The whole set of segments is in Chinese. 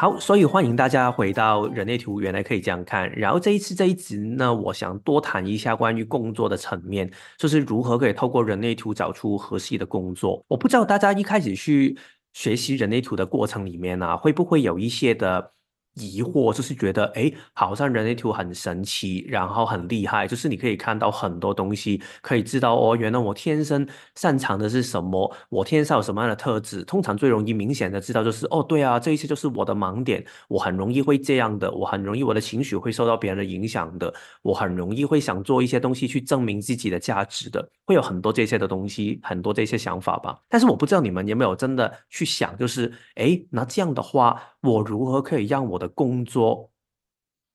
好，所以欢迎大家回到人类图，原来可以这样看。然后这一次这一集呢，我想多谈一下关于工作的层面，就是如何可以透过人类图找出合适的工作。我不知道大家一开始去学习人类图的过程里面呢，会不会有一些的。疑惑就是觉得，哎，好像人类图很神奇，然后很厉害，就是你可以看到很多东西，可以知道哦，原来我天生擅长的是什么，我天生有什么样的特质。通常最容易明显的知道就是，哦，对啊，这一切就是我的盲点，我很容易会这样的，我很容易我的情绪会受到别人的影响的，我很容易会想做一些东西去证明自己的价值的，会有很多这些的东西，很多这些想法吧。但是我不知道你们有没有真的去想，就是，哎，那这样的话，我如何可以让我的工作，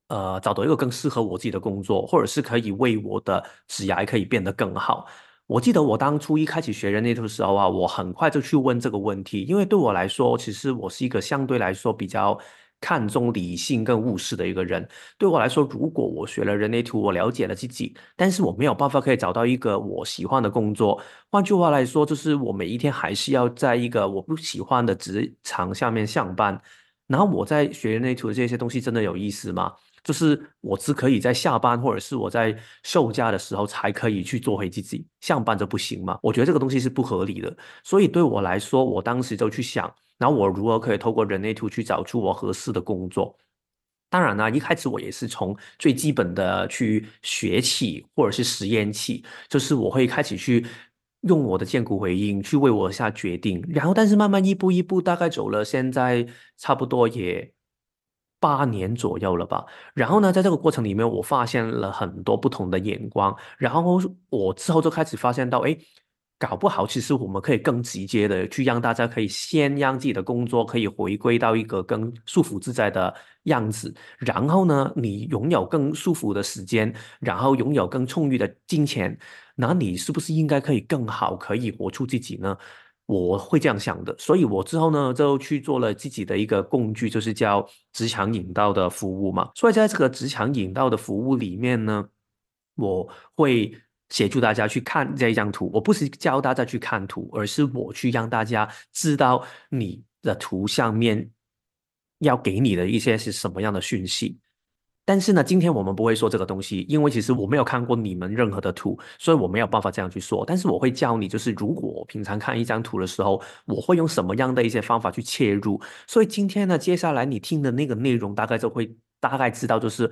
呃，找到一个更适合我自己的工作，或者是可以为我的职业可以变得更好。我记得我当初一开始学人类图的时候啊，我很快就去问这个问题，因为对我来说，其实我是一个相对来说比较看重理性跟务实的一个人。对我来说，如果我学了人类图，我了解了自己，但是我没有办法可以找到一个我喜欢的工作。换句话来说，就是我每一天还是要在一个我不喜欢的职场下面上班。然后我在学人类图的这些东西真的有意思吗？就是我只可以在下班或者是我在休假的时候才可以去做回自己，上班就不行吗？我觉得这个东西是不合理的。所以对我来说，我当时就去想，然后我如何可以透过人类图去找出我合适的工作。当然呢，一开始我也是从最基本的去学起，或者是实验起，就是我会开始去。用我的剑骨回应去为我下决定，然后但是慢慢一步一步，大概走了现在差不多也八年左右了吧。然后呢，在这个过程里面，我发现了很多不同的眼光，然后我之后就开始发现到，哎。搞不好，其实我们可以更直接的去让大家可以先让自己的工作可以回归到一个更舒服自在的样子，然后呢，你拥有更舒服的时间，然后拥有更充裕的金钱，那你是不是应该可以更好，可以活出自己呢？我会这样想的，所以我之后呢就去做了自己的一个工具，就是叫职场引导的服务嘛。所以在这个职场引导的服务里面呢，我会。协助大家去看这一张图，我不是教大家去看图，而是我去让大家知道你的图上面要给你的一些是什么样的讯息。但是呢，今天我们不会说这个东西，因为其实我没有看过你们任何的图，所以我没有办法这样去说。但是我会教你，就是如果我平常看一张图的时候，我会用什么样的一些方法去切入。所以今天呢，接下来你听的那个内容，大概就会大概知道，就是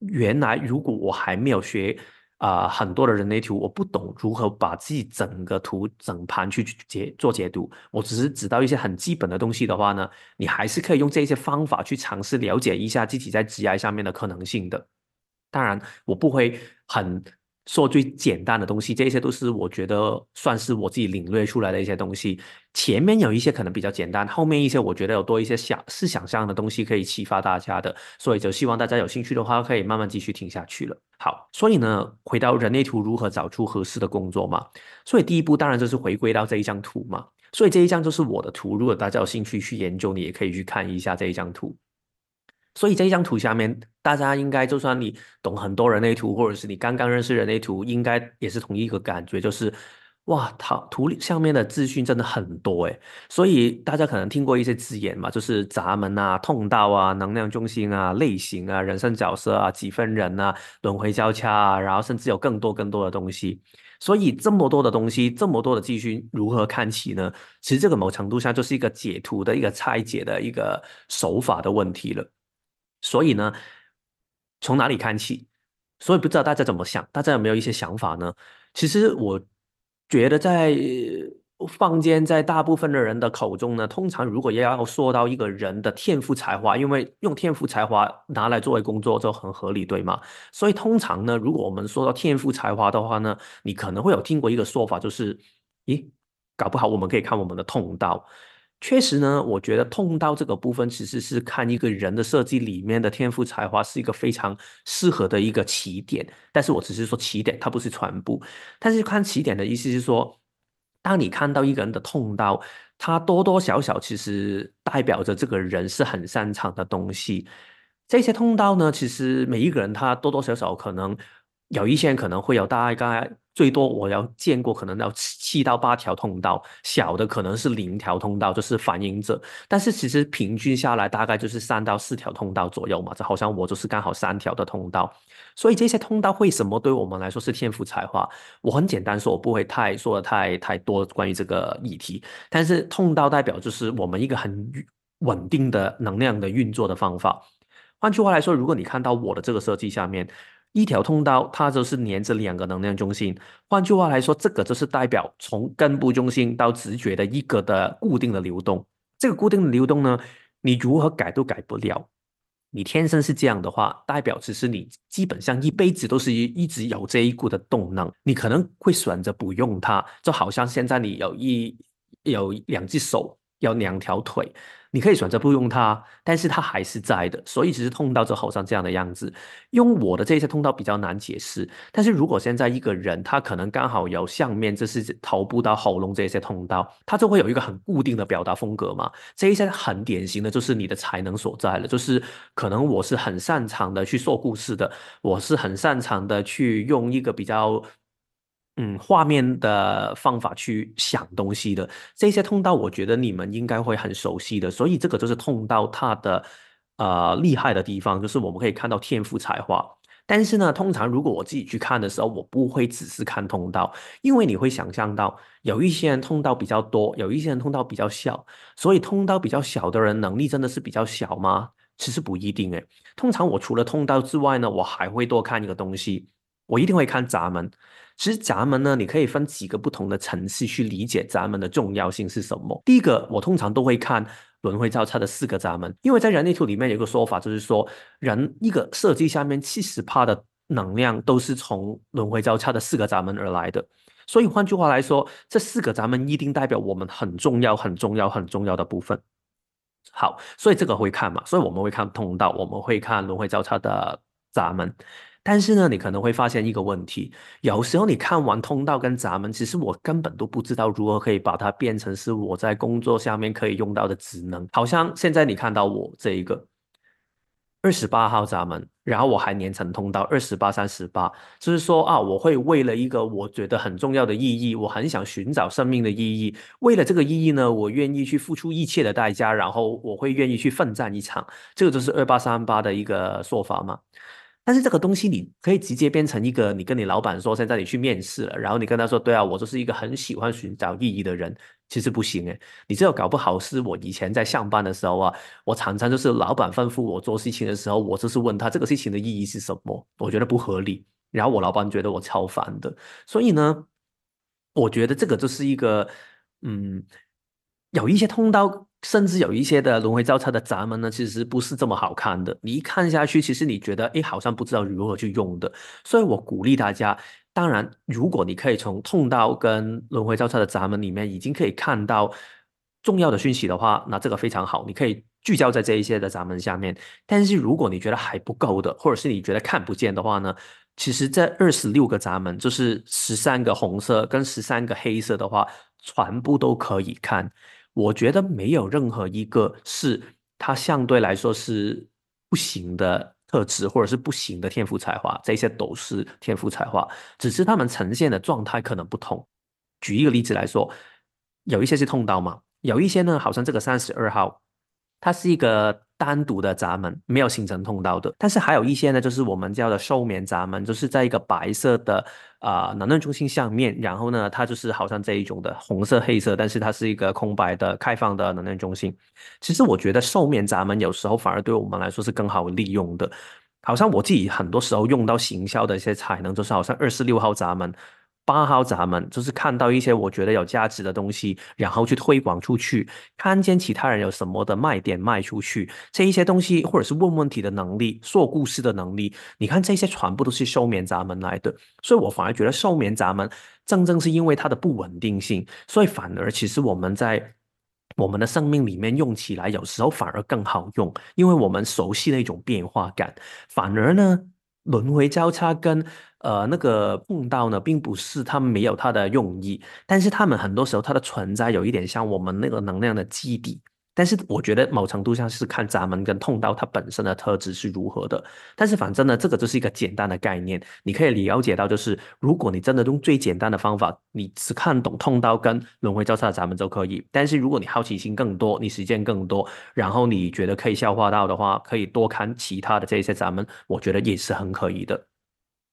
原来如果我还没有学。啊，很多的人类图，我不懂如何把自己整个图整盘去解做解读。我只是知道一些很基本的东西的话呢，你还是可以用这些方法去尝试了解一下自己在 G I 上面的可能性的。当然，我不会很。说最简单的东西，这些都是我觉得算是我自己领略出来的一些东西。前面有一些可能比较简单，后面一些我觉得有多一些想是想象的东西可以启发大家的，所以就希望大家有兴趣的话，可以慢慢继续听下去了。好，所以呢，回到人类图如何找出合适的工作嘛？所以第一步当然就是回归到这一张图嘛。所以这一张就是我的图，如果大家有兴趣去研究，你也可以去看一下这一张图。所以这一张图下面，大家应该就算你懂很多人类图，或者是你刚刚认识人类图，应该也是同一个感觉，就是哇，它图里上面的资讯真的很多诶。所以大家可能听过一些字眼嘛，就是闸门啊、通道啊、能量中心啊、类型啊、人生角色啊、几分人啊、轮回交叉啊，然后甚至有更多更多的东西。所以这么多的东西，这么多的资讯，如何看起呢？其实这个某程度上就是一个解图的一个拆解的一个手法的问题了。所以呢，从哪里看起？所以不知道大家怎么想，大家有没有一些想法呢？其实我觉得，在坊间，在大部分的人的口中呢，通常如果要说到一个人的天赋才华，因为用天赋才华拿来作为工作就很合理，对吗？所以通常呢，如果我们说到天赋才华的话呢，你可能会有听过一个说法，就是，咦，搞不好我们可以看我们的通道。确实呢，我觉得痛到这个部分，其实是看一个人的设计里面的天赋才华是一个非常适合的一个起点。但是我只是说起点，它不是全部。但是看起点的意思是说，当你看到一个人的痛到，他多多少少其实代表着这个人是很擅长的东西。这些通道呢，其实每一个人他多多少少可能有一些人可能会有大概最多我要见过可能要七到八条通道，小的可能是零条通道，就是反应者。但是其实平均下来大概就是三到四条通道左右嘛，这好像我就是刚好三条的通道。所以这些通道为什么对我们来说是天赋才华？我很简单说，我不会太说的太太多关于这个议题。但是通道代表就是我们一个很稳定的能量的运作的方法。换句话来说，如果你看到我的这个设计下面。一条通道，它就是连着两个能量中心。换句话来说，这个就是代表从根部中心到直觉的一个的固定的流动。这个固定的流动呢，你如何改都改不了。你天生是这样的话，代表其实你基本上一辈子都是一一直有这一股的动能。你可能会选择不用它，就好像现在你有一有两只手，有两条腿。你可以选择不用它，但是它还是在的，所以只是通道就好像这样的样子。用我的这些通道比较难解释，但是如果现在一个人他可能刚好有上面这是头部到喉咙这些通道，他就会有一个很固定的表达风格嘛。这一些很典型的就是你的才能所在了，就是可能我是很擅长的去说故事的，我是很擅长的去用一个比较。嗯，画面的方法去想东西的这些通道，我觉得你们应该会很熟悉的。所以这个就是通道它的呃厉害的地方，就是我们可以看到天赋才华。但是呢，通常如果我自己去看的时候，我不会只是看通道，因为你会想象到有一些人通道比较多，有一些人通道比较小。所以通道比较小的人能力真的是比较小吗？其实不一定诶。通常我除了通道之外呢，我还会多看一个东西，我一定会看闸门。其实闸门呢，你可以分几个不同的层次去理解闸门的重要性是什么。第一个，我通常都会看轮回交叉的四个闸门，因为在人类图里面有个说法，就是说人一个设计下面七十帕的能量都是从轮回交叉的四个闸门而来的。所以换句话来说，这四个闸门一定代表我们很重要、很重要、很重要的部分。好，所以这个会看嘛？所以我们会看通道，我们会看轮回交叉的闸门。但是呢，你可能会发现一个问题，有时候你看完通道跟闸门，其实我根本都不知道如何可以把它变成是我在工作下面可以用到的职能。好像现在你看到我这一个二十八号闸门，然后我还连成通道二十八、三十八，就是说啊，我会为了一个我觉得很重要的意义，我很想寻找生命的意义，为了这个意义呢，我愿意去付出一切的代价，然后我会愿意去奋战一场。这个就是二八三八的一个说法嘛。但是这个东西你可以直接变成一个，你跟你老板说，现在你去面试了，然后你跟他说，对啊，我就是一个很喜欢寻找意义的人，其实不行诶，你这个搞不好是我以前在上班的时候啊，我常常就是老板吩咐我做事情的时候，我就是问他这个事情的意义是什么，我觉得不合理，然后我老板觉得我超烦的，所以呢，我觉得这个就是一个，嗯，有一些通道。甚至有一些的轮回交叉的闸门呢，其实不是这么好看的。你一看下去，其实你觉得，哎，好像不知道如何去用的。所以我鼓励大家，当然，如果你可以从通道跟轮回交叉的闸门里面已经可以看到重要的讯息的话，那这个非常好，你可以聚焦在这一些的闸门下面。但是如果你觉得还不够的，或者是你觉得看不见的话呢，其实这二十六个闸门，就是十三个红色跟十三个黑色的话，全部都可以看。我觉得没有任何一个是它相对来说是不行的特质，或者是不行的天赋才华，这些都是天赋才华，只是他们呈现的状态可能不同。举一个例子来说，有一些是痛刀嘛，有一些呢，好像这个三十二号，它是一个。单独的闸门没有形成通道的，但是还有一些呢，就是我们叫的寿眠闸门，就是在一个白色的啊能量中心上面，然后呢，它就是好像这一种的红色、黑色，但是它是一个空白的、开放的能量中心。其实我觉得寿眠闸门有时候反而对我们来说是更好利用的，好像我自己很多时候用到行销的一些才能，就是好像二十六号闸门。八号闸门就是看到一些我觉得有价值的东西，然后去推广出去，看见其他人有什么的卖点卖出去，这一些东西或者是问问题的能力、说故事的能力，你看这些全部都是寿眠闸门来的，所以我反而觉得寿眠闸门正正是因为它的不稳定性，所以反而其实我们在我们的生命里面用起来有时候反而更好用，因为我们熟悉那种变化感，反而呢轮回交叉跟。呃，那个碰到呢，并不是他们没有它的用意，但是他们很多时候它的存在有一点像我们那个能量的基底，但是我觉得某程度上是看闸门跟通道它本身的特质是如何的。但是反正呢，这个就是一个简单的概念，你可以了解到，就是如果你真的用最简单的方法，你只看懂通道跟轮回交叉的闸门就可以。但是如果你好奇心更多，你实践更多，然后你觉得可以消化到的话，可以多看其他的这些闸门，我觉得也是很可以的。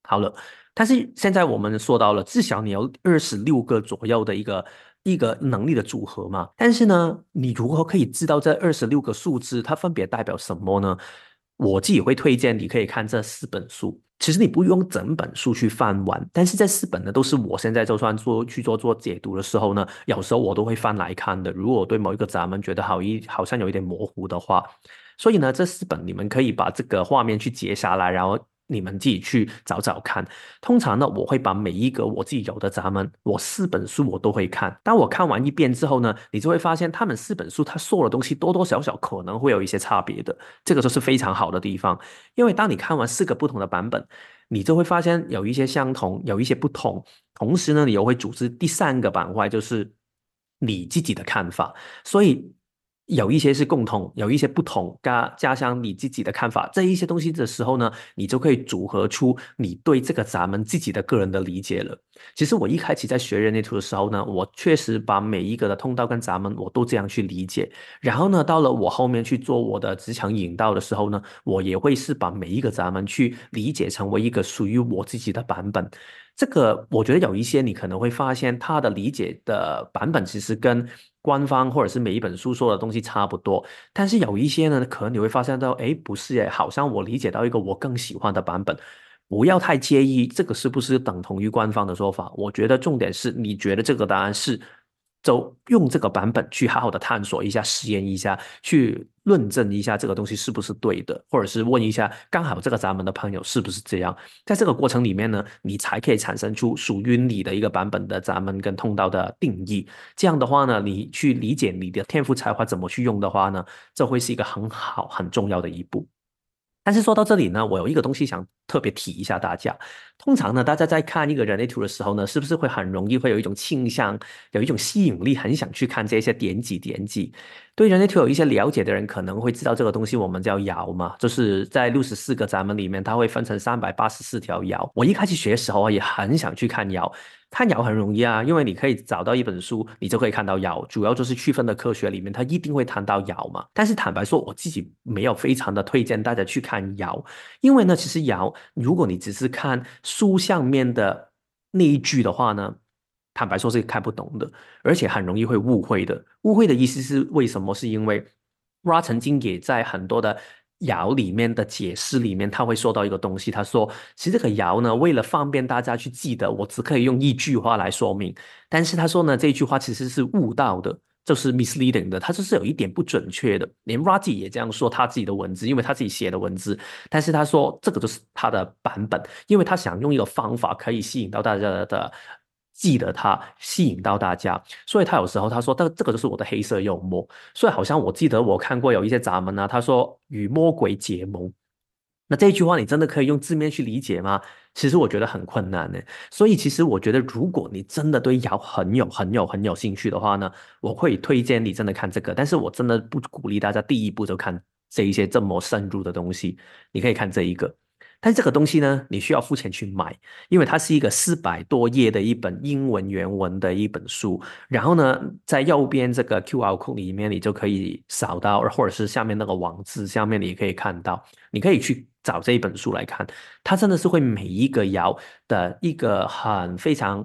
好了。但是现在我们说到了，至少你有二十六个左右的一个一个能力的组合嘛。但是呢，你如何可以知道这二十六个数字它分别代表什么呢？我自己会推荐你可以看这四本书。其实你不用整本书去翻完，但是这四本呢，都是我现在就算做去做做解读的时候呢，有时候我都会翻来看的。如果对某一个咱们觉得好一好像有一点模糊的话，所以呢，这四本你们可以把这个画面去截下来，然后。你们自己去找找看。通常呢，我会把每一个我自己有的闸门，我四本书我都会看。当我看完一遍之后呢，你就会发现他们四本书他说的东西多多少少可能会有一些差别的。这个就是非常好的地方，因为当你看完四个不同的版本，你就会发现有一些相同，有一些不同。同时呢，你又会组织第三个板块，就是你自己的看法。所以。有一些是共同，有一些不同，加加上你自己的看法，这一些东西的时候呢，你就可以组合出你对这个咱们自己的个人的理解了。其实我一开始在学人类图的时候呢，我确实把每一个的通道跟咱们我都这样去理解。然后呢，到了我后面去做我的职场引导的时候呢，我也会是把每一个咱们去理解成为一个属于我自己的版本。这个我觉得有一些你可能会发现，他的理解的版本其实跟官方或者是每一本书说的东西差不多，但是有一些呢，可能你会发现到，哎，不是哎，好像我理解到一个我更喜欢的版本。不要太介意这个是不是等同于官方的说法，我觉得重点是你觉得这个答案是。就用这个版本去好好的探索一下、实验一下，去论证一下这个东西是不是对的，或者是问一下刚好这个闸门的朋友是不是这样。在这个过程里面呢，你才可以产生出属于你的一个版本的闸门跟通道的定义。这样的话呢，你去理解你的天赋才华怎么去用的话呢，这会是一个很好很重要的一步。但是说到这里呢，我有一个东西想特别提一下大家。通常呢，大家在看一个人类图的时候呢，是不是会很容易会有一种倾向，有一种吸引力，很想去看这些点几点几？对人类图有一些了解的人可能会知道这个东西，我们叫爻嘛，就是在六十四个闸门里面，它会分成三百八十四条爻。我一开始学的时候啊也很想去看爻。看爻很容易啊，因为你可以找到一本书，你就可以看到爻。主要就是区分的科学里面，它一定会谈到爻嘛。但是坦白说，我自己没有非常的推荐大家去看爻，因为呢，其实爻，如果你只是看书上面的那一句的话呢，坦白说是看不懂的，而且很容易会误会的。误会的意思是为什么？是因为 Ra 曾经也在很多的。爻里面的解释里面，他会说到一个东西，他说，其实这个爻呢，为了方便大家去记得，我只可以用一句话来说明。但是他说呢，这句话其实是误导的，就是 misleading 的，它就是有一点不准确的。连 Raji 也这样说他自己的文字，因为他自己写的文字。但是他说这个就是他的版本，因为他想用一个方法可以吸引到大家的。记得他吸引到大家，所以他有时候他说，这这个就是我的黑色幽默。所以好像我记得我看过有一些闸门呢，他说与魔鬼结盟。那这句话你真的可以用字面去理解吗？其实我觉得很困难呢。所以其实我觉得，如果你真的对瑶很有很有很有兴趣的话呢，我会推荐你真的看这个。但是我真的不鼓励大家第一步就看这一些这么深入的东西。你可以看这一个。但这个东西呢，你需要付钱去买，因为它是一个四百多页的一本英文原文的一本书。然后呢，在右边这个 Q R code 里面，你就可以扫到，或者是下面那个网址下面，你可以看到。你可以去找这一本书来看，它真的是会每一个爻的一个很非常。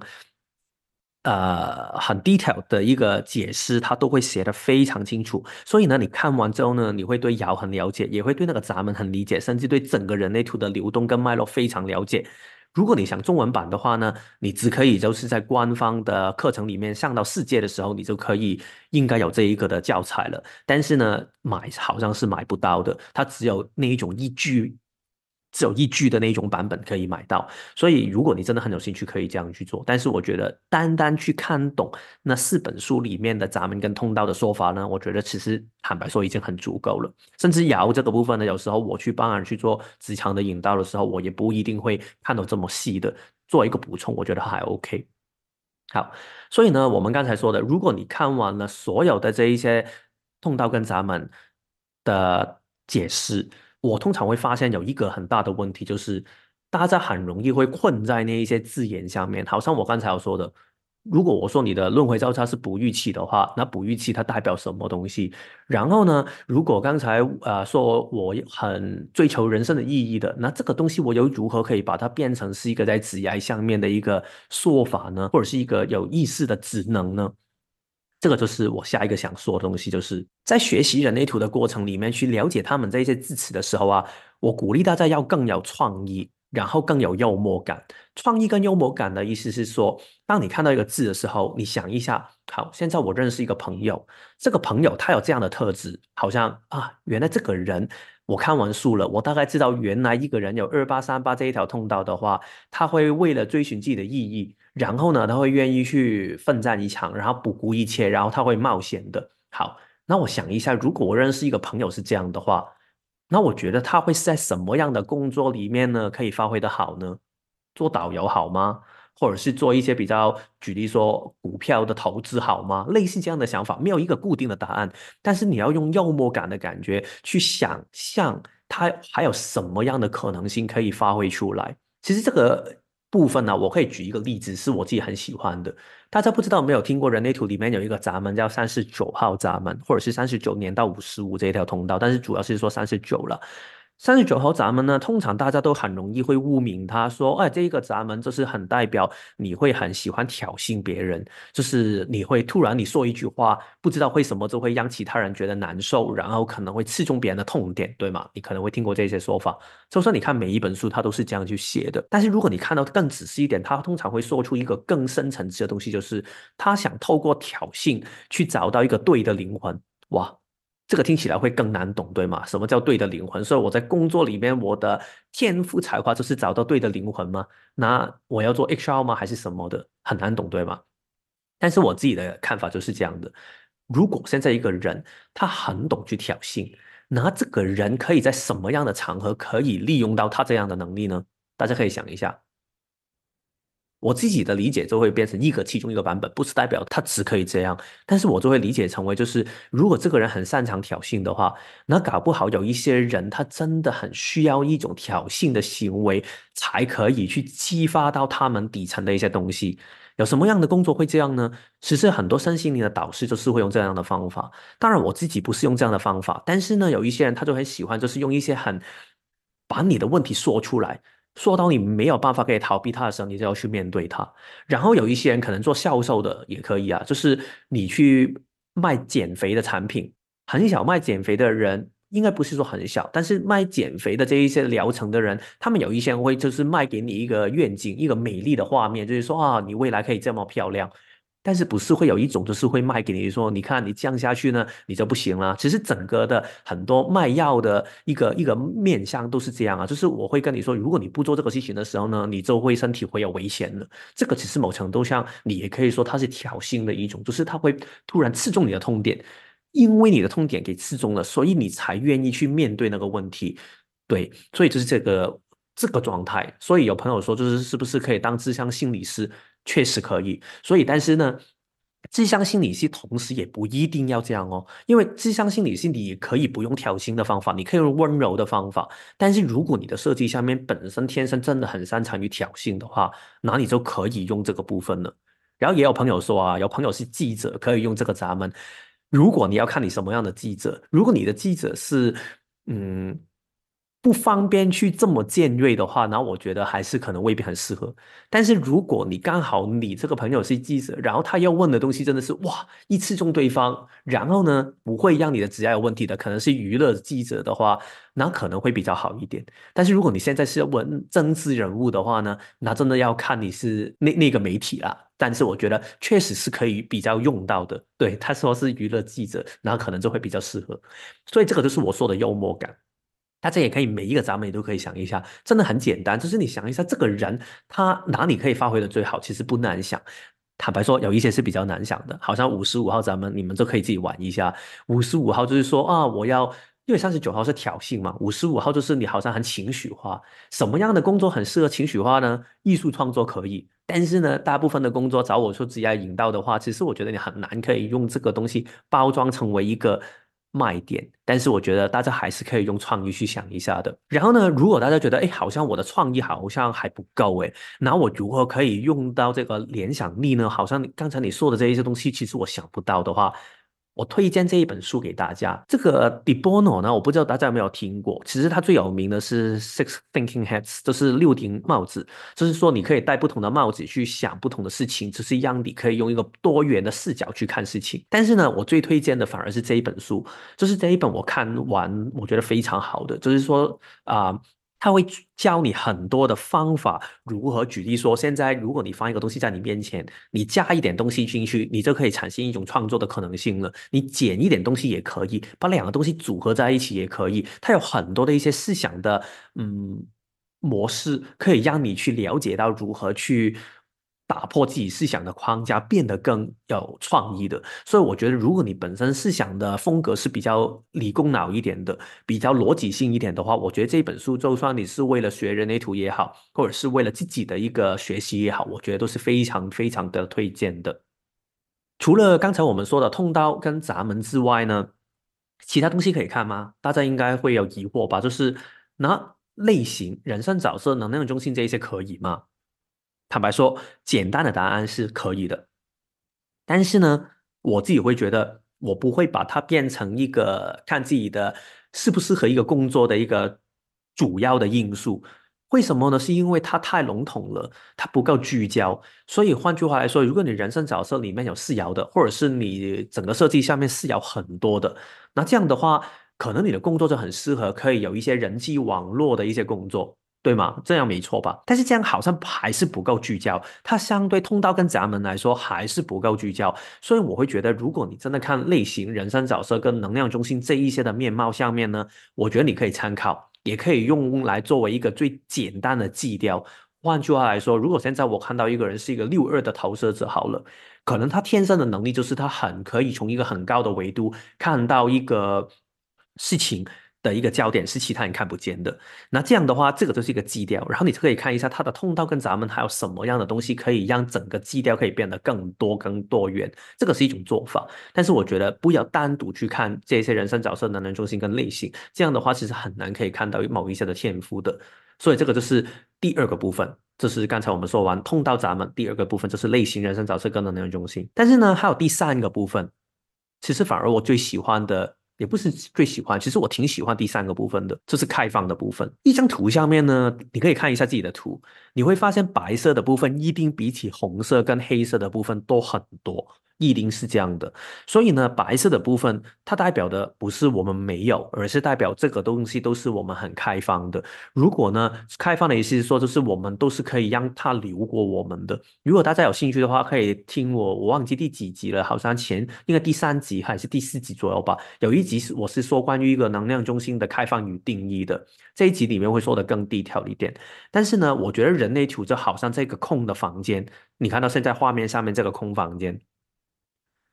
呃，很 detail 的一个解释，他都会写的非常清楚。所以呢，你看完之后呢，你会对爻很了解，也会对那个闸门很理解，甚至对整个人类图的流动跟脉络非常了解。如果你想中文版的话呢，你只可以就是在官方的课程里面上到世界的时候，你就可以应该有这一个的教材了。但是呢，买好像是买不到的，它只有那一种依据。只有一句的那种版本可以买到，所以如果你真的很有兴趣，可以这样去做。但是我觉得单单去看懂那四本书里面的闸门跟通道的说法呢，我觉得其实坦白说已经很足够了。甚至爻这个部分呢，有时候我去帮人去做职场的引导的时候，我也不一定会看到这么细的，做一个补充，我觉得还 OK。好，所以呢，我们刚才说的，如果你看完了所有的这一些。通道跟闸门的解释，我通常会发现有一个很大的问题，就是大家很容易会困在那一些字眼下面，好像我刚才要说的。如果我说你的轮回交叉是不预期的话，那不预期它代表什么东西？然后呢，如果刚才呃说我很追求人生的意义的，那这个东西我又如何可以把它变成是一个在职业上面的一个说法呢？或者是一个有意识的职能呢？这个就是我下一个想说的东西，就是在学习人类图的过程里面去了解他们这些字词的时候啊，我鼓励大家要更有创意。然后更有幽默感，创意跟幽默感的意思是说，当你看到一个字的时候，你想一下，好，现在我认识一个朋友，这个朋友他有这样的特质，好像啊，原来这个人，我看完书了，我大概知道，原来一个人有二八三八这一条通道的话，他会为了追寻自己的意义，然后呢，他会愿意去奋战一场，然后不顾一切，然后他会冒险的。好，那我想一下，如果我认识一个朋友是这样的话。那我觉得他会是在什么样的工作里面呢？可以发挥的好呢？做导游好吗？或者是做一些比较，举例说股票的投资好吗？类似这样的想法，没有一个固定的答案。但是你要用幽默感的感觉去想象，它还有什么样的可能性可以发挥出来？其实这个部分呢，我可以举一个例子，是我自己很喜欢的。大家不知道没有听过人类图里面有一个闸门叫三十九号闸门，或者是三十九年到五十五这一条通道，但是主要是说三十九了。三十九号闸门呢，通常大家都很容易会误名，他说：“哎，这一个闸门就是很代表你会很喜欢挑衅别人，就是你会突然你说一句话，不知道为什么就会让其他人觉得难受，然后可能会刺中别人的痛点，对吗？你可能会听过这些说法。就算你看每一本书，它都是这样去写的。但是如果你看到更仔细一点，他通常会说出一个更深层次的东西，就是他想透过挑衅去找到一个对的灵魂。哇！”这个听起来会更难懂，对吗？什么叫对的灵魂？所以我在工作里面，我的天赋才华就是找到对的灵魂吗？那我要做 HR 吗？还是什么的？很难懂，对吗？但是我自己的看法就是这样的：如果现在一个人他很懂去挑衅，那这个人可以在什么样的场合可以利用到他这样的能力呢？大家可以想一下。我自己的理解就会变成一个其中一个版本，不是代表他只可以这样，但是我就会理解成为就是，如果这个人很擅长挑衅的话，那搞不好有一些人他真的很需要一种挑衅的行为，才可以去激发到他们底层的一些东西。有什么样的工作会这样呢？其实很多身心灵的导师就是会用这样的方法。当然我自己不是用这样的方法，但是呢，有一些人他就很喜欢，就是用一些很把你的问题说出来。说到你没有办法可以逃避他的时候，你就要去面对他。然后有一些人可能做销售的也可以啊，就是你去卖减肥的产品，很小卖减肥的人应该不是说很小，但是卖减肥的这一些疗程的人，他们有一些人会就是卖给你一个愿景，一个美丽的画面，就是说啊，你未来可以这么漂亮。但是不是会有一种就是会卖给你说，你看你降下去呢，你就不行了。其实整个的很多卖药的一个一个面向都是这样啊，就是我会跟你说，如果你不做这个事情的时候呢，你就会身体会有危险的。这个其实某程度上你也可以说它是挑衅的一种，就是它会突然刺中你的痛点，因为你的痛点给刺中了，所以你才愿意去面对那个问题。对，所以就是这个这个状态。所以有朋友说，就是是不是可以当智商心理师？确实可以，所以但是呢，智商心理系同时也不一定要这样哦，因为智商心理系你可以不用挑衅的方法，你可以用温柔的方法。但是如果你的设计下面本身天生真的很擅长于挑衅的话，那你就可以用这个部分了。然后也有朋友说啊，有朋友是记者，可以用这个闸门。如果你要看你什么样的记者，如果你的记者是嗯。不方便去这么尖锐的话，那我觉得还是可能未必很适合。但是如果你刚好你这个朋友是记者，然后他要问的东西真的是哇一刺中对方，然后呢不会让你的职业有问题的，可能是娱乐记者的话，那可能会比较好一点。但是如果你现在是要问政治人物的话呢，那真的要看你是那那个媒体啦。但是我觉得确实是可以比较用到的。对他说是娱乐记者，那可能就会比较适合。所以这个就是我说的幽默感。大家也可以每一个咱们也都可以想一下，真的很简单，就是你想一下这个人他哪里可以发挥的最好，其实不难想。坦白说，有一些是比较难想的，好像五十五号咱们，你们就可以自己玩一下。五十五号就是说啊，我要因为三十九号是挑衅嘛，五十五号就是你好像很情绪化。什么样的工作很适合情绪化呢？艺术创作可以，但是呢，大部分的工作找我说只要引导的话，其实我觉得你很难可以用这个东西包装成为一个。卖点，但是我觉得大家还是可以用创意去想一下的。然后呢，如果大家觉得哎，好像我的创意好像还不够哎，那我如何可以用到这个联想力呢？好像刚才你说的这一些东西，其实我想不到的话。我推荐这一本书给大家。这个 De Bono 呢，我不知道大家有没有听过。其实他最有名的是 Six Thinking Hats，就是六顶帽子。就是说，你可以戴不同的帽子去想不同的事情，就是让你可以用一个多元的视角去看事情。但是呢，我最推荐的反而是这一本书，就是这一本我看完我觉得非常好的，就是说啊。他会教你很多的方法，如何举例说，现在如果你放一个东西在你面前，你加一点东西进去，你就可以产生一种创作的可能性了。你减一点东西也可以，把两个东西组合在一起也可以。它有很多的一些思想的嗯模式，可以让你去了解到如何去。打破自己思想的框架，变得更有创意的。所以我觉得，如果你本身思想的风格是比较理工脑一点的，比较逻辑性一点的话，我觉得这本书，就算你是为了学人类图也好，或者是为了自己的一个学习也好，我觉得都是非常非常的推荐的。除了刚才我们说的通道跟闸门之外呢，其他东西可以看吗？大家应该会有疑惑吧？就是那类型、人生角色、能量中心这一些可以吗？坦白说，简单的答案是可以的，但是呢，我自己会觉得，我不会把它变成一个看自己的适不适合一个工作的一个主要的因素。为什么呢？是因为它太笼统了，它不够聚焦。所以换句话来说，如果你人生角色里面有四爻的，或者是你整个设计下面四爻很多的，那这样的话，可能你的工作就很适合，可以有一些人际网络的一些工作。对吗？这样没错吧？但是这样好像还是不够聚焦，它相对通道跟闸门来说还是不够聚焦，所以我会觉得，如果你真的看类型、人生角色跟能量中心这一些的面貌下面呢，我觉得你可以参考，也可以用来作为一个最简单的基调。换句话来说，如果现在我看到一个人是一个六二的投射者，好了，可能他天生的能力就是他很可以从一个很高的维度看到一个事情。的一个焦点是其他人看不见的，那这样的话，这个就是一个基调，然后你就可以看一下它的通道跟闸门还有什么样的东西可以让整个基调可以变得更多更多元，这个是一种做法。但是我觉得不要单独去看这些人生角色、能量中心跟类型，这样的话其实很难可以看到某一些的天赋的。所以这个就是第二个部分，这是刚才我们说完通道闸门，第二个部分就是类型、人生角色跟能量中心。但是呢，还有第三个部分，其实反而我最喜欢的。也不是最喜欢，其实我挺喜欢第三个部分的，这是开放的部分。一张图下面呢，你可以看一下自己的图，你会发现白色的部分一定比起红色跟黑色的部分多很多。一定是这样的，所以呢，白色的部分它代表的不是我们没有，而是代表这个东西都是我们很开放的。如果呢，开放的意思是说，就是我们都是可以让它流过我们的。如果大家有兴趣的话，可以听我，我忘记第几集了，好像前应该第三集还是第四集左右吧。有一集是我是说关于一个能量中心的开放与定义的，这一集里面会说的更低调一点。但是呢，我觉得人类图就好像这个空的房间，你看到现在画面上面这个空房间。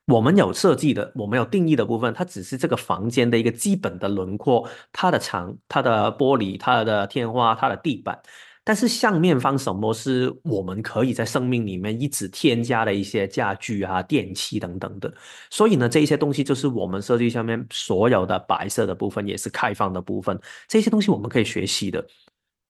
我们有设计的，我们有定义的部分，它只是这个房间的一个基本的轮廓，它的墙、它的玻璃、它的天花、它的地板。但是上面方什么是我们可以在生命里面一直添加的一些家具啊、电器等等的。所以呢，这一些东西就是我们设计下面所有的白色的部分，也是开放的部分。这些东西我们可以学习的。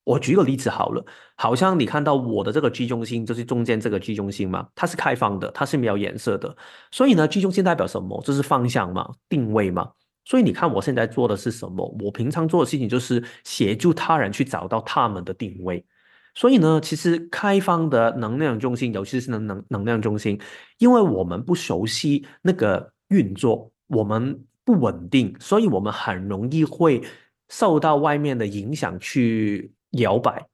我举个例子好了，好像你看到我的这个 G 中心，就是中间这个 G 中心嘛，它是开放的，它是没有颜色的。所以呢，G 中心代表什么？这是方向嘛，定位嘛。所以你看我现在做的是什么？我平常做的事情就是协助他人去找到他们的定位。所以呢，其实开放的能量中心，尤其是能能能量中心，因为我们不熟悉那个运作，我们不稳定，所以我们很容易会受到外面的影响去。摇摆，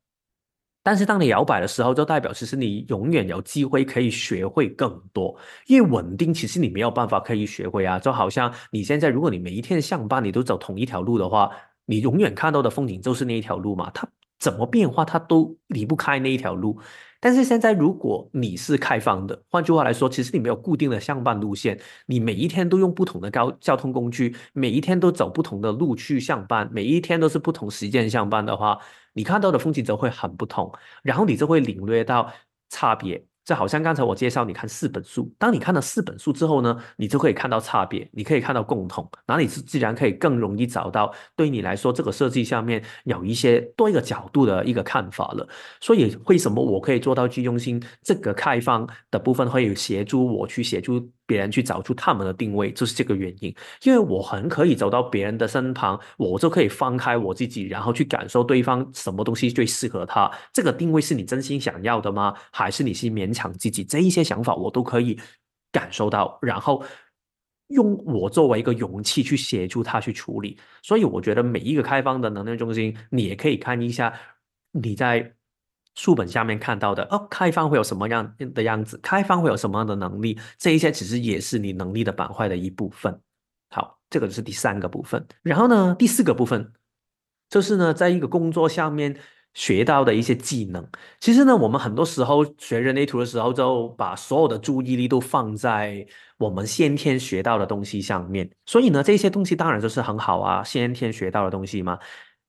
但是当你摇摆的时候，就代表其实你永远有机会可以学会更多。因为稳定，其实你没有办法可以学会啊。就好像你现在，如果你每一天上班你都走同一条路的话，你永远看到的风景就是那一条路嘛。它怎么变化，它都离不开那一条路。但是现在，如果你是开放的，换句话来说，其实你没有固定的上班路线，你每一天都用不同的高交通工具，每一天都走不同的路去上班，每一天都是不同时间上班的话。你看到的风景就会很不同，然后你就会领略到差别，这好像刚才我介绍你看四本书，当你看了四本书之后呢，你就可以看到差别，你可以看到共同，哪里是自然可以更容易找到对你来说这个设计下面有一些多一个角度的一个看法了。所以为什么我可以做到居中心这个开放的部分会有协助我去协助别人去找出他们的定位，就是这个原因。因为我很可以走到别人的身旁，我就可以放开我自己，然后去感受对方什么东西最适合他。这个定位是你真心想要的吗？还是你是勉？强自己这一些想法，我都可以感受到，然后用我作为一个勇气去协助他去处理。所以我觉得每一个开放的能量中心，你也可以看一下你在书本下面看到的哦，开放会有什么样的样子？开放会有什么样的能力？这一些其实也是你能力的板块的一部分。好，这个是第三个部分。然后呢，第四个部分就是呢，在一个工作下面。学到的一些技能，其实呢，我们很多时候学人类图的时候，就把所有的注意力都放在我们先天学到的东西上面。所以呢，这些东西当然就是很好啊，先天学到的东西嘛。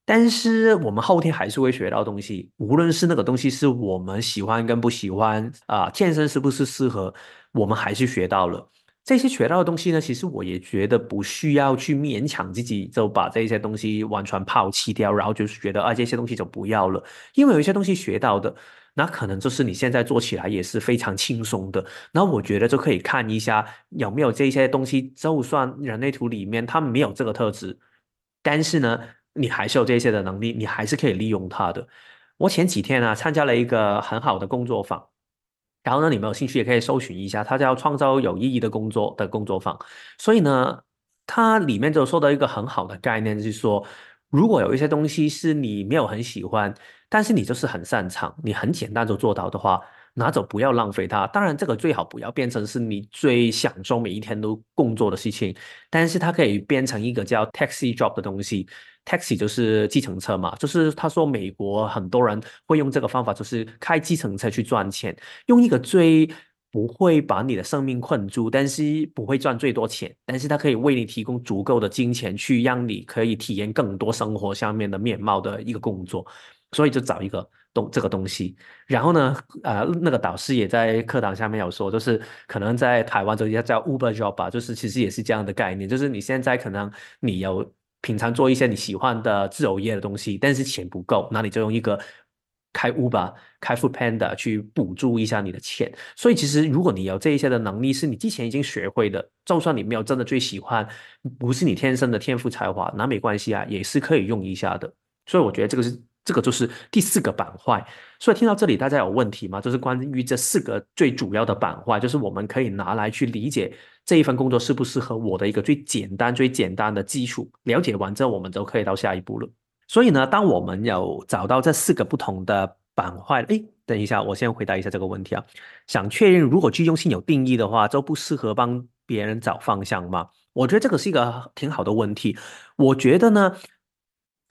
但是我们后天还是会学到东西，无论是那个东西是我们喜欢跟不喜欢啊，健身是不是适合，我们还是学到了。这些学到的东西呢，其实我也觉得不需要去勉强自己，就把这些东西完全抛弃掉，然后就是觉得啊，这些东西就不要了。因为有一些东西学到的，那可能就是你现在做起来也是非常轻松的。那我觉得就可以看一下有没有这些东西，就算人类图里面它没有这个特质，但是呢，你还是有这些的能力，你还是可以利用它的。我前几天呢，参加了一个很好的工作坊。然后呢，你们有兴趣也可以搜寻一下，它叫“创造有意义的工作”的工作坊。所以呢，它里面就说到一个很好的概念，就是说，如果有一些东西是你没有很喜欢，但是你就是很擅长，你很简单就做到的话，拿走不要浪费它。当然，这个最好不要变成是你最享受每一天都工作的事情，但是它可以变成一个叫 taxi job 的东西。Taxi 就是计程车嘛，就是他说美国很多人会用这个方法，就是开计程车去赚钱，用一个最不会把你的生命困住，但是不会赚最多钱，但是它可以为你提供足够的金钱，去让你可以体验更多生活上面的面貌的一个工作，所以就找一个东这个东西。然后呢，呃，那个导师也在课堂下面有说，就是可能在台湾这叫叫 Uber Job 吧，就是其实也是这样的概念，就是你现在可能你有。平常做一些你喜欢的自由业的东西，但是钱不够，那你就用一个开 Uber、开 Food Panda 去补助一下你的钱。所以其实如果你有这一些的能力，是你之前已经学会的，就算你没有真的最喜欢，不是你天生的天赋才华，那没关系啊，也是可以用一下的。所以我觉得这个是这个就是第四个板块。所以听到这里，大家有问题吗？就是关于这四个最主要的板块，就是我们可以拿来去理解。这一份工作适不适合我的一个最简单、最简单的基础了解完之后，我们就可以到下一步了。所以呢，当我们有找到这四个不同的板块，哎，等一下，我先回答一下这个问题啊。想确认，如果居中性有定义的话，就不适合帮别人找方向吗？我觉得这个是一个挺好的问题。我觉得呢，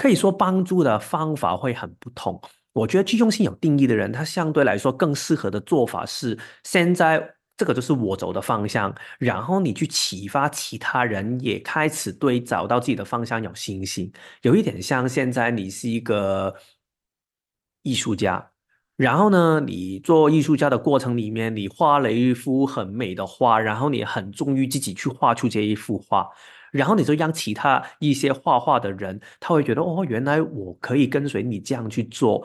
可以说帮助的方法会很不同。我觉得居中心有定义的人，他相对来说更适合的做法是现在。这个就是我走的方向，然后你去启发其他人，也开始对找到自己的方向有信心。有一点像现在你是一个艺术家，然后呢，你做艺术家的过程里面，你画了一幅很美的画，然后你很忠于自己去画出这一幅画，然后你就让其他一些画画的人，他会觉得哦，原来我可以跟随你这样去做，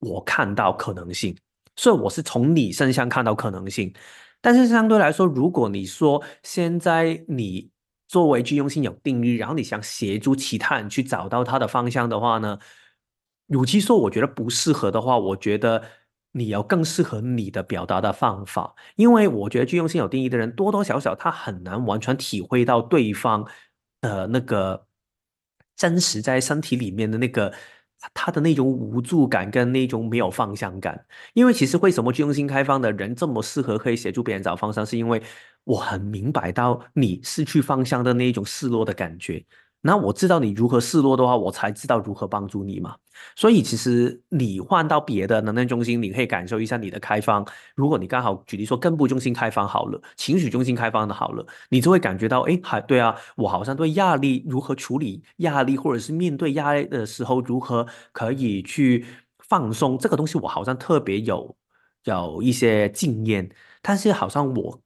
我看到可能性，所以我是从你身上看到可能性。但是相对来说，如果你说现在你作为具用性有定义，然后你想协助其他人去找到他的方向的话呢，与其说我觉得不适合的话，我觉得你要更适合你的表达的方法，因为我觉得具用性有定义的人多多少少他很难完全体会到对方的那个真实在身体里面的那个。他的那种无助感跟那种没有方向感，因为其实为什么去用心开放的人这么适合可以协助别人找方向，是因为我很明白到你失去方向的那一种失落的感觉。那我知道你如何示弱的话，我才知道如何帮助你嘛。所以其实你换到别的能量中心，你可以感受一下你的开放。如果你刚好举例说根部中心开放好了，情绪中心开放的好了，你就会感觉到，哎，还对啊，我好像对压力如何处理压力，或者是面对压力的时候如何可以去放松，这个东西我好像特别有有一些经验，但是好像我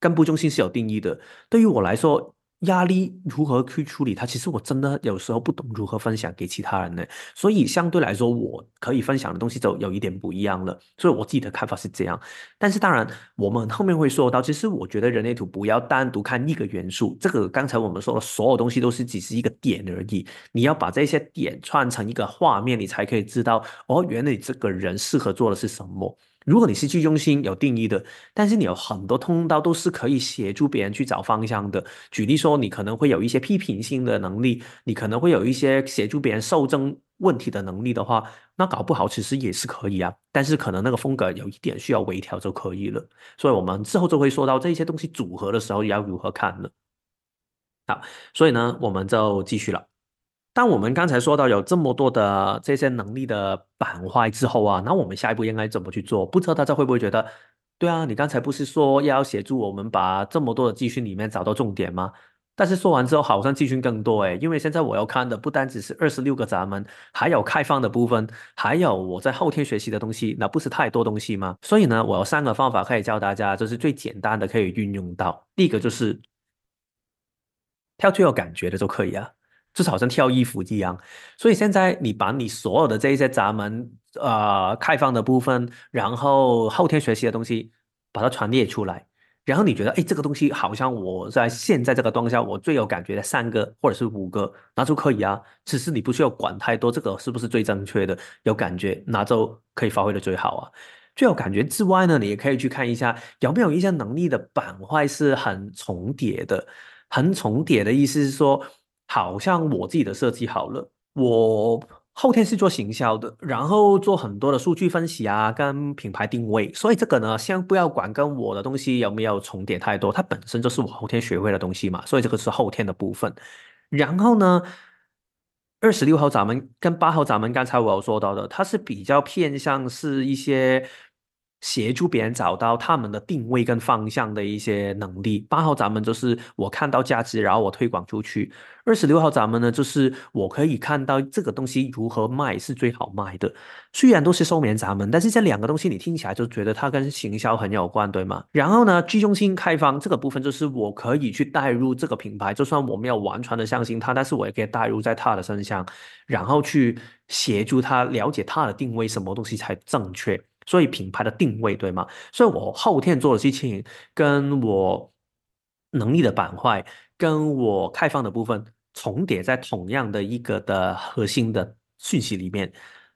根部中心是有定义的。对于我来说，压力如何去处理它？其实我真的有时候不懂如何分享给其他人呢。所以相对来说，我可以分享的东西就有一点不一样了。所以我自己的看法是这样。但是当然，我们后面会说到，其实我觉得人类图不要单独看一个元素。这个刚才我们说的所有东西都是只是一个点而已。你要把这些点串成一个画面，你才可以知道哦，原来这个人适合做的是什么。如果你是居中心有定义的，但是你有很多通道都是可以协助别人去找方向的。举例说，你可能会有一些批评性的能力，你可能会有一些协助别人受证问题的能力的话，那搞不好其实也是可以啊。但是可能那个风格有一点需要微调就可以了。所以我们之后就会说到这些东西组合的时候要如何看呢？好，所以呢，我们就继续了。当我们刚才说到有这么多的这些能力的板块之后啊，那我们下一步应该怎么去做？不知道大家会不会觉得，对啊，你刚才不是说要协助我们把这么多的集训里面找到重点吗？但是说完之后，好像集训更多诶，因为现在我要看的不单只是二十六个闸门，还有开放的部分，还有我在后天学习的东西，那不是太多东西吗？所以呢，我有三个方法可以教大家，这是最简单的可以运用到。第一个就是跳最有感觉的就可以啊。就是好像跳衣服一样，所以现在你把你所有的这一些闸门，呃，开放的部分，然后后天学习的东西，把它传列出来，然后你觉得，哎，这个东西好像我在现在这个当下我最有感觉的三个或者是五个，那就可以啊。只是你不需要管太多，这个是不是最正确的？有感觉，那就可以发挥的最好啊。最有感觉之外呢，你也可以去看一下有没有一些能力的板块是很重叠的，很重叠的意思是说。好像我自己的设计好了，我后天是做行销的，然后做很多的数据分析啊，跟品牌定位，所以这个呢，先不要管跟我的东西有没有重叠太多，它本身就是我后天学会的东西嘛，所以这个是后天的部分。然后呢，二十六号闸门跟八号闸门，刚才我有说到的，它是比较偏向是一些。协助别人找到他们的定位跟方向的一些能力。八号咱们就是我看到价值，然后我推广出去。二十六号咱们呢，就是我可以看到这个东西如何卖是最好卖的。虽然都是收眠，咱们，但是这两个东西你听起来就觉得它跟行销很有关，对吗？然后呢，居中心开放这个部分就是我可以去带入这个品牌，就算我没有完全的相信它，但是我也可以带入在他的身上，然后去协助他了解他的定位，什么东西才正确。所以品牌的定位对吗？所以我后天做的事情，跟我能力的板块，跟我开放的部分重叠在同样的一个的核心的讯息里面。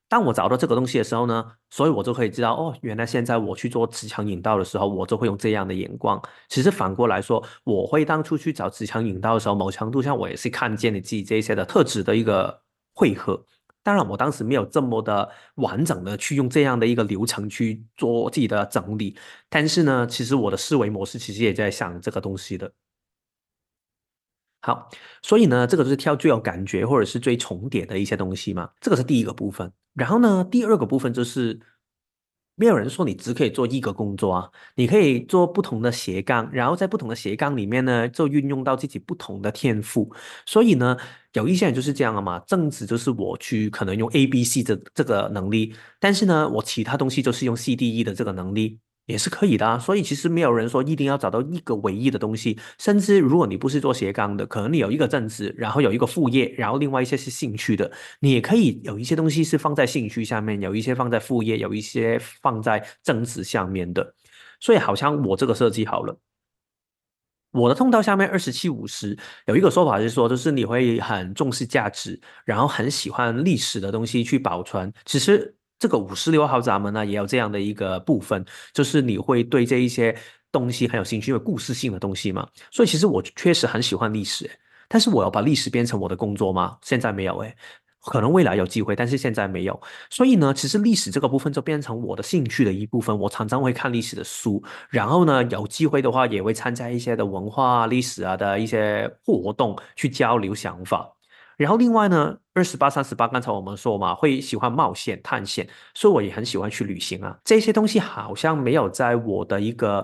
当我找到这个东西的时候呢，所以我就可以知道哦，原来现在我去做持强引导的时候，我就会用这样的眼光。其实反过来说，我会当初去找持强引导的时候，某程度上我也是看见你自己这些的特质的一个汇合。当然，我当时没有这么的完整的去用这样的一个流程去做自己的整理，但是呢，其实我的思维模式其实也在想这个东西的。好，所以呢，这个就是挑最有感觉或者是最重叠的一些东西嘛，这个是第一个部分。然后呢，第二个部分就是。没有人说你只可以做一个工作啊，你可以做不同的斜杠，然后在不同的斜杠里面呢，就运用到自己不同的天赋。所以呢，有一些人就是这样了嘛，正子就是我去可能用 A、B、C 的这个能力，但是呢，我其他东西就是用 C、D、E 的这个能力。也是可以的啊，所以其实没有人说一定要找到一个唯一的东西，甚至如果你不是做斜杠的，可能你有一个正职，然后有一个副业，然后另外一些是兴趣的，你也可以有一些东西是放在兴趣下面，有一些放在副业，有一些放在正职下面的。所以好像我这个设计好了，我的通道下面二十七五十有一个说法是说，就是你会很重视价值，然后很喜欢历史的东西去保存，其实。这个五十六号闸门呢，也有这样的一个部分，就是你会对这一些东西很有兴趣，因为故事性的东西嘛。所以其实我确实很喜欢历史，但是我要把历史变成我的工作吗？现在没有诶，可能未来有机会，但是现在没有。所以呢，其实历史这个部分就变成我的兴趣的一部分。我常常会看历史的书，然后呢，有机会的话也会参加一些的文化历史啊的一些活动，去交流想法。然后另外呢，二十八、三十八，刚才我们说嘛，会喜欢冒险、探险，所以我也很喜欢去旅行啊。这些东西好像没有在我的一个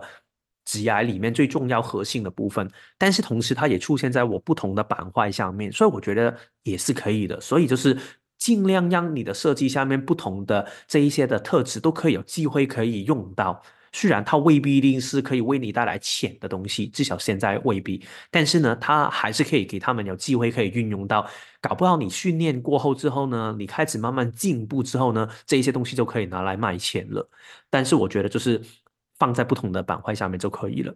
职涯里面最重要核心的部分，但是同时它也出现在我不同的板块上面，所以我觉得也是可以的。所以就是。尽量让你的设计下面不同的这一些的特质都可以有机会可以用到。虽然它未必一定是可以为你带来钱的东西，至少现在未必，但是呢，它还是可以给他们有机会可以运用到。搞不好你训练过后之后呢，你开始慢慢进步之后呢，这一些东西就可以拿来卖钱了。但是我觉得就是放在不同的板块下面就可以了。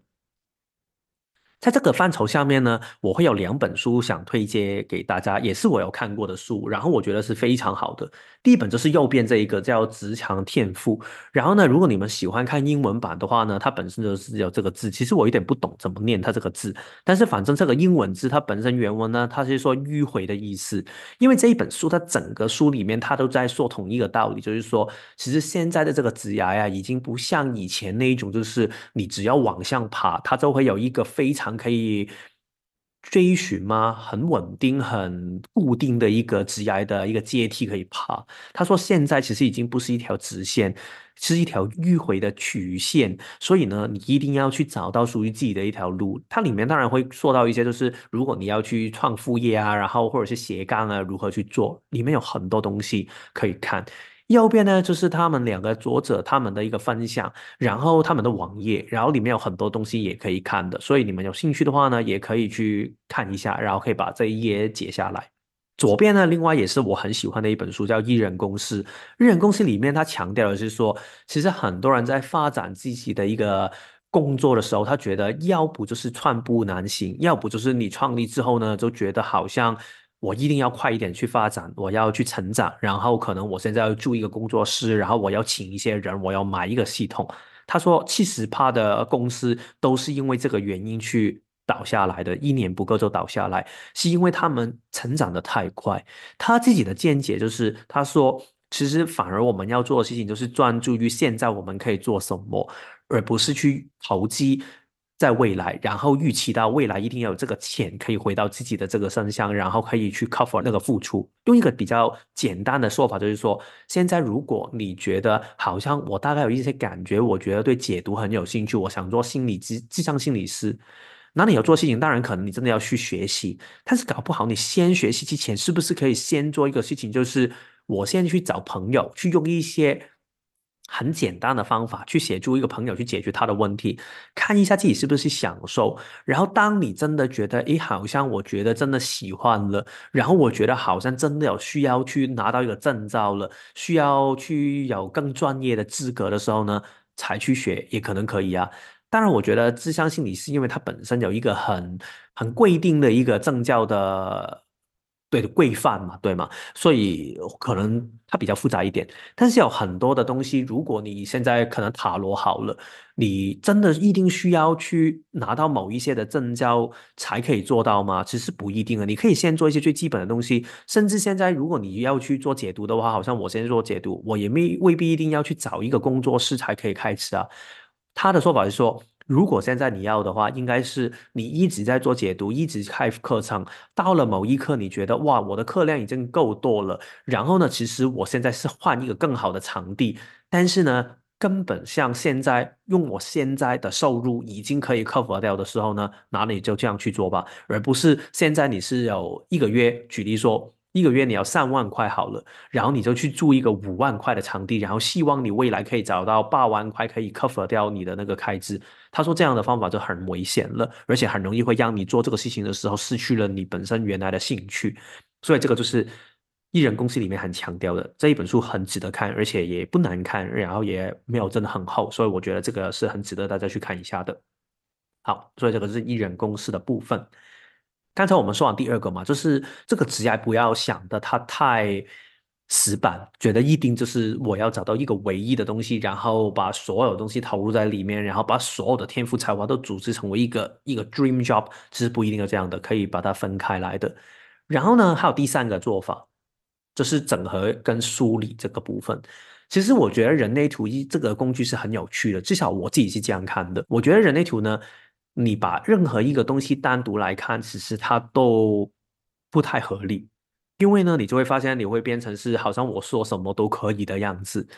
在这个范畴下面呢，我会有两本书想推荐给大家，也是我有看过的书，然后我觉得是非常好的。第一本就是右边这一个叫《直强天赋》，然后呢，如果你们喜欢看英文版的话呢，它本身就是有这个字，其实我有点不懂怎么念它这个字，但是反正这个英文字它本身原文呢，它是说迂回的意思。因为这一本书它整个书里面它都在说同一个道理，就是说，其实现在的这个职涯呀，已经不像以前那一种，就是你只要往上爬，它就会有一个非常可以。追寻吗？很稳定、很固定的一个直崖的一个阶梯可以爬。他说，现在其实已经不是一条直线，是一条迂回的曲线。所以呢，你一定要去找到属于自己的一条路。它里面当然会说到一些，就是如果你要去创副业啊，然后或者是斜杠啊，如何去做，里面有很多东西可以看。右边呢，就是他们两个作者他们的一个分享，然后他们的网页，然后里面有很多东西也可以看的，所以你们有兴趣的话呢，也可以去看一下，然后可以把这一页截下来。左边呢，另外也是我很喜欢的一本书，叫《艺人公司》。艺人公司里面他强调的是说，其实很多人在发展自己的一个工作的时候，他觉得要不就是寸步难行，要不就是你创立之后呢，就觉得好像。我一定要快一点去发展，我要去成长，然后可能我现在要租一个工作室，然后我要请一些人，我要买一个系统。他说，七十趴的公司都是因为这个原因去倒下来的，一年不够就倒下来，是因为他们成长的太快。他自己的见解就是，他说，其实反而我们要做的事情就是专注于现在我们可以做什么，而不是去投机。在未来，然后预期到未来一定要有这个钱可以回到自己的这个身上，然后可以去 cover 那个付出。用一个比较简单的说法，就是说，现在如果你觉得好像我大概有一些感觉，我觉得对解读很有兴趣，我想做心理智智商心理师，那你要做事情，当然可能你真的要去学习，但是搞不好你先学习之前，是不是可以先做一个事情，就是我先去找朋友，去用一些。很简单的方法去协助一个朋友去解决他的问题，看一下自己是不是享受。然后，当你真的觉得，诶，好像我觉得真的喜欢了，然后我觉得好像真的有需要去拿到一个证照了，需要去有更专业的资格的时候呢，才去学也可能可以啊。当然，我觉得智商心理是因为它本身有一个很很规定的一个证教的。对的规范嘛，对吗？所以可能它比较复杂一点，但是有很多的东西，如果你现在可能塔罗好了，你真的一定需要去拿到某一些的证照才可以做到吗？其实不一定啊，你可以先做一些最基本的东西，甚至现在如果你要去做解读的话，好像我先做解读，我也没未必一定要去找一个工作室才可以开始啊。他的说法是说。如果现在你要的话，应该是你一直在做解读，一直开课程，到了某一刻，你觉得哇，我的课量已经够多了，然后呢，其实我现在是换一个更好的场地，但是呢，根本像现在用我现在的收入已经可以克服掉的时候呢，那你就这样去做吧，而不是现在你是有一个月，举例说。一个月你要三万块好了，然后你就去租一个五万块的场地，然后希望你未来可以找到八万块可以 cover 掉你的那个开支。他说这样的方法就很危险了，而且很容易会让你做这个事情的时候失去了你本身原来的兴趣。所以这个就是艺人公司里面很强调的这一本书很值得看，而且也不难看，然后也没有真的很厚，所以我觉得这个是很值得大家去看一下的。好，所以这个是艺人公司的部分。刚才我们说完第二个嘛，就是这个职业不要想的它太死板，觉得一定就是我要找到一个唯一的东西，然后把所有东西投入在里面，然后把所有的天赋才华都组织成为一个一个 dream job，其实不一定要这样的，可以把它分开来的。然后呢，还有第三个做法，就是整合跟梳理这个部分。其实我觉得人类图一这个工具是很有趣的，至少我自己是这样看的。我觉得人类图呢。你把任何一个东西单独来看，其实它都不太合理，因为呢，你就会发现你会变成是好像我说什么都可以的样子。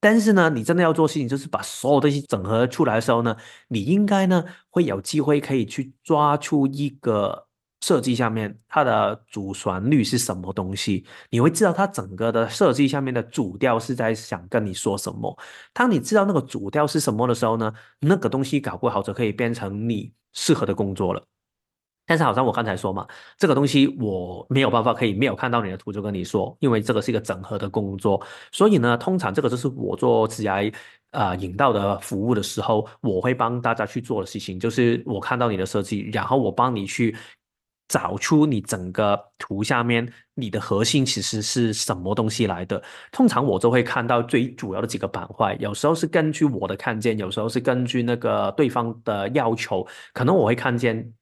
但是呢，你真的要做事情，就是把所有东西整合出来的时候呢，你应该呢会有机会可以去抓出一个设计下面它的主旋律是什么东西，你会知道它整个的设计下面的主调是在想跟你说什么。当你知道那个主调是什么的时候呢，那个东西搞不好就可以变成你适合的工作了。但是好像我刚才说嘛，这个东西我没有办法可以没有看到你的图就跟你说，因为这个是一个整合的工作，所以呢，通常这个就是我做 G I 啊引导的服务的时候，我会帮大家去做的事情，就是我看到你的设计，然后我帮你去找出你整个图下面你的核心其实是什么东西来的。通常我都会看到最主要的几个板块，有时候是根据我的看见，有时候是根据那个对方的要求，可能我会看见。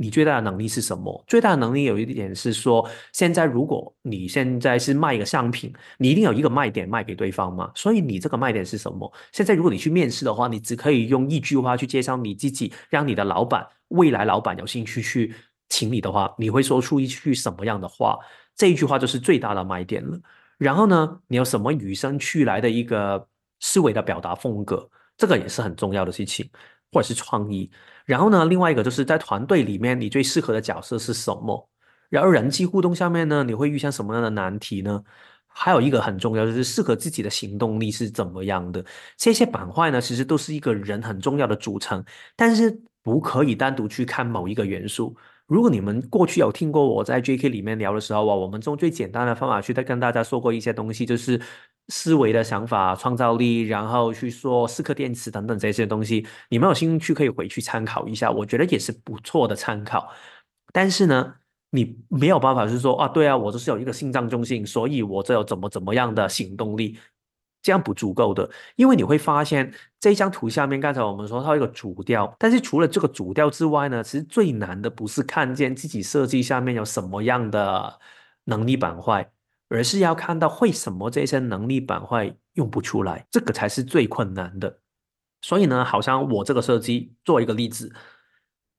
你最大的能力是什么？最大的能力有一点是说，现在如果你现在是卖一个商品，你一定有一个卖点卖给对方嘛？所以你这个卖点是什么？现在如果你去面试的话，你只可以用一句话去介绍你自己，让你的老板、未来老板有兴趣去请你的话，你会说出一句什么样的话？这一句话就是最大的卖点了。然后呢，你有什么与生俱来的一个思维的表达风格？这个也是很重要的事情。或者是创意，然后呢，另外一个就是在团队里面，你最适合的角色是什么？然后人际互动下面呢，你会遇上什么样的难题呢？还有一个很重要就是适合自己的行动力是怎么样的？这些板块呢，其实都是一个人很重要的组成，但是不可以单独去看某一个元素。如果你们过去有听过我在 J.K. 里面聊的时候啊，我们用最简单的方法去跟大家说过一些东西，就是思维的想法、创造力，然后去说四颗电池等等这些东西。你们有兴趣可以回去参考一下，我觉得也是不错的参考。但是呢，你没有办法是说啊，对啊，我就是有一个心脏中心，所以我这有怎么怎么样的行动力。这样不足够的，因为你会发现这一张图下面，刚才我们说它有一个主调，但是除了这个主调之外呢，其实最难的不是看见自己设计下面有什么样的能力板块，而是要看到为什么这些能力板块用不出来，这个才是最困难的。所以呢，好像我这个设计做一个例子。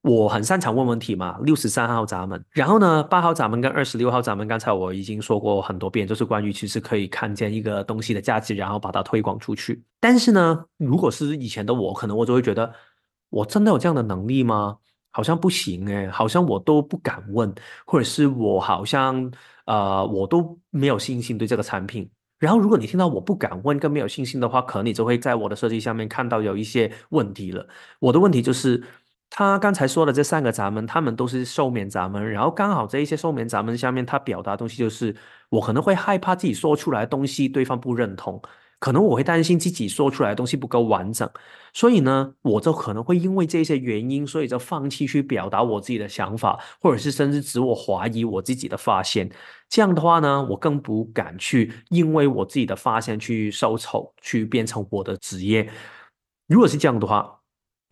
我很擅长问问题嘛，六十三号闸门，然后呢，八号闸门跟二十六号闸门，刚才我已经说过很多遍，就是关于其实可以看见一个东西的价值，然后把它推广出去。但是呢，如果是以前的我，可能我就会觉得，我真的有这样的能力吗？好像不行诶，好像我都不敢问，或者是我好像呃，我都没有信心对这个产品。然后，如果你听到我不敢问，更没有信心的话，可能你就会在我的设计下面看到有一些问题了。我的问题就是。他刚才说的这三个闸门，他们都是寿免闸门，然后刚好这一些寿免闸门下面，他表达东西就是，我可能会害怕自己说出来的东西对方不认同，可能我会担心自己说出来的东西不够完整，所以呢，我就可能会因为这些原因，所以就放弃去表达我自己的想法，或者是甚至自我怀疑我自己的发现。这样的话呢，我更不敢去因为我自己的发现去受丑，去变成我的职业。如果是这样的话。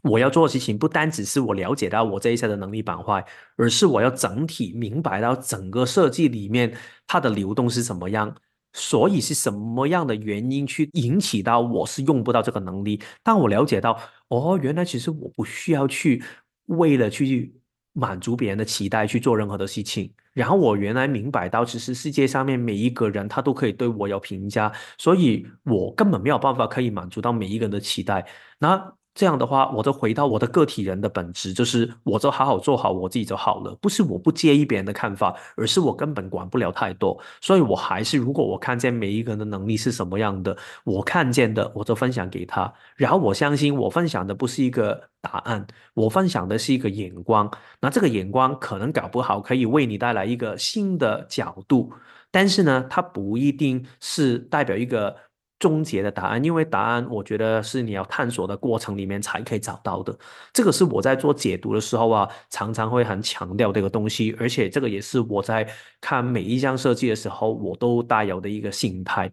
我要做的事情不单只是我了解到我这一些的能力板块，而是我要整体明白到整个设计里面它的流动是怎么样，所以是什么样的原因去引起到我是用不到这个能力。当我了解到哦，原来其实我不需要去为了去满足别人的期待去做任何的事情，然后我原来明白到其实世界上面每一个人他都可以对我有评价，所以我根本没有办法可以满足到每一个人的期待。那这样的话，我就回到我的个体人的本质，就是我就好好做好我自己就好了。不是我不介意别人的看法，而是我根本管不了太多。所以，我还是如果我看见每一个人的能力是什么样的，我看见的我就分享给他。然后，我相信我分享的不是一个答案，我分享的是一个眼光。那这个眼光可能搞不好可以为你带来一个新的角度，但是呢，它不一定是代表一个。终结的答案，因为答案我觉得是你要探索的过程里面才可以找到的。这个是我在做解读的时候啊，常常会很强调这个东西，而且这个也是我在看每一项设计的时候，我都带有的一个心态。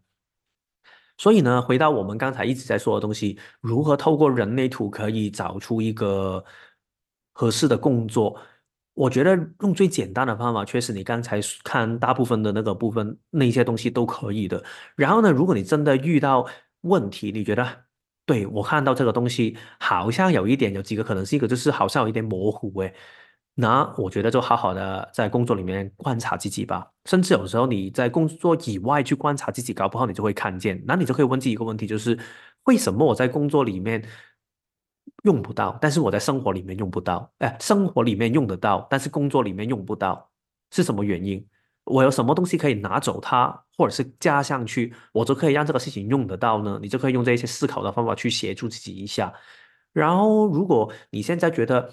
所以呢，回到我们刚才一直在说的东西，如何透过人类图可以找出一个合适的工作？我觉得用最简单的方法，确实你刚才看大部分的那个部分那些东西都可以的。然后呢，如果你真的遇到问题，你觉得对我看到这个东西好像有一点有几个可能是一个就是好像有一点模糊诶，那我觉得就好好的在工作里面观察自己吧。甚至有时候你在工作以外去观察自己，搞不好你就会看见。那你就可以问自己一个问题，就是为什么我在工作里面用不到，但是我在生活里面用不到，哎，生活里面用得到，但是工作里面用不到，是什么原因？我有什么东西可以拿走它，或者是加上去，我就可以让这个事情用得到呢？你就可以用这些思考的方法去协助自己一下。然后，如果你现在觉得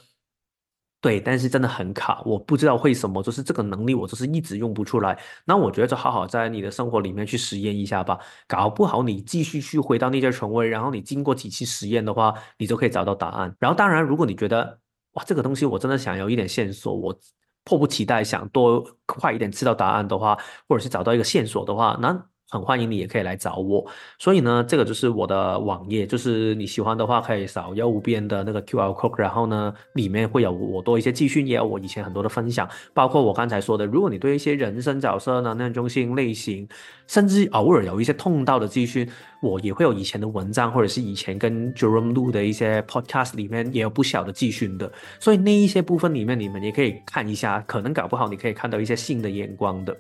对，但是真的很卡，我不知道为什么，就是这个能力我就是一直用不出来。那我觉得就好好在你的生活里面去实验一下吧，搞不好你继续去回到那些权威，然后你经过几期实验的话，你就可以找到答案。然后，当然，如果你觉得哇，这个东西我真的想要一点线索，我。迫不及待想多快一点知道答案的话，或者是找到一个线索的话，那。很欢迎你，也可以来找我。所以呢，这个就是我的网页，就是你喜欢的话，可以扫右边的那个 Q R code，然后呢，里面会有我多一些资讯，也有我以前很多的分享，包括我刚才说的，如果你对一些人生角色、能量中心类型，甚至偶尔有一些痛到的资讯，我也会有以前的文章，或者是以前跟 Jerome 录的一些 podcast 里面也有不小的资讯的。所以那一些部分里面，你们也可以看一下，可能搞不好你可以看到一些新的眼光的。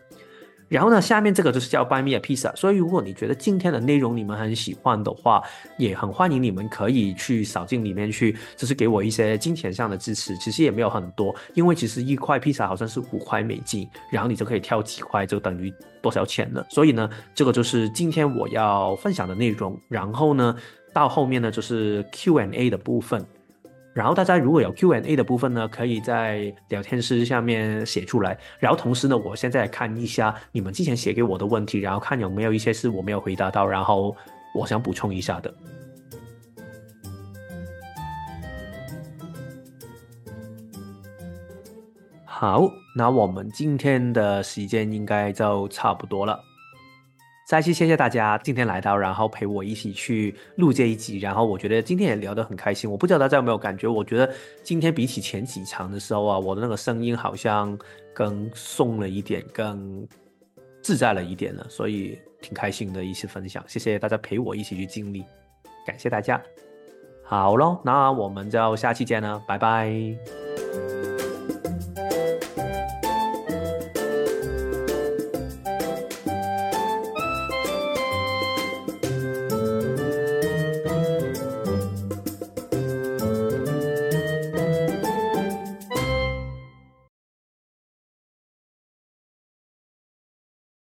然后呢，下面这个就是叫 Buy Me a Pizza。所以如果你觉得今天的内容你们很喜欢的话，也很欢迎你们可以去扫进里面去，就是给我一些金钱上的支持。其实也没有很多，因为其实一块披萨好像是五块美金，然后你就可以挑几块，就等于多少钱了。所以呢，这个就是今天我要分享的内容。然后呢，到后面呢就是 Q&A 的部分。然后大家如果有 Q&A 的部分呢，可以在聊天室下面写出来。然后同时呢，我现在看一下你们之前写给我的问题，然后看有没有一些是我没有回答到，然后我想补充一下的。好，那我们今天的时间应该就差不多了。再次谢谢大家今天来到，然后陪我一起去录这一集。然后我觉得今天也聊得很开心。我不知道大家有没有感觉？我觉得今天比起前几场的时候啊，我的那个声音好像更松了一点，更自在了一点了。所以挺开心的一次分享。谢谢大家陪我一起去经历，感谢大家。好喽，那我们就下期见了，拜拜。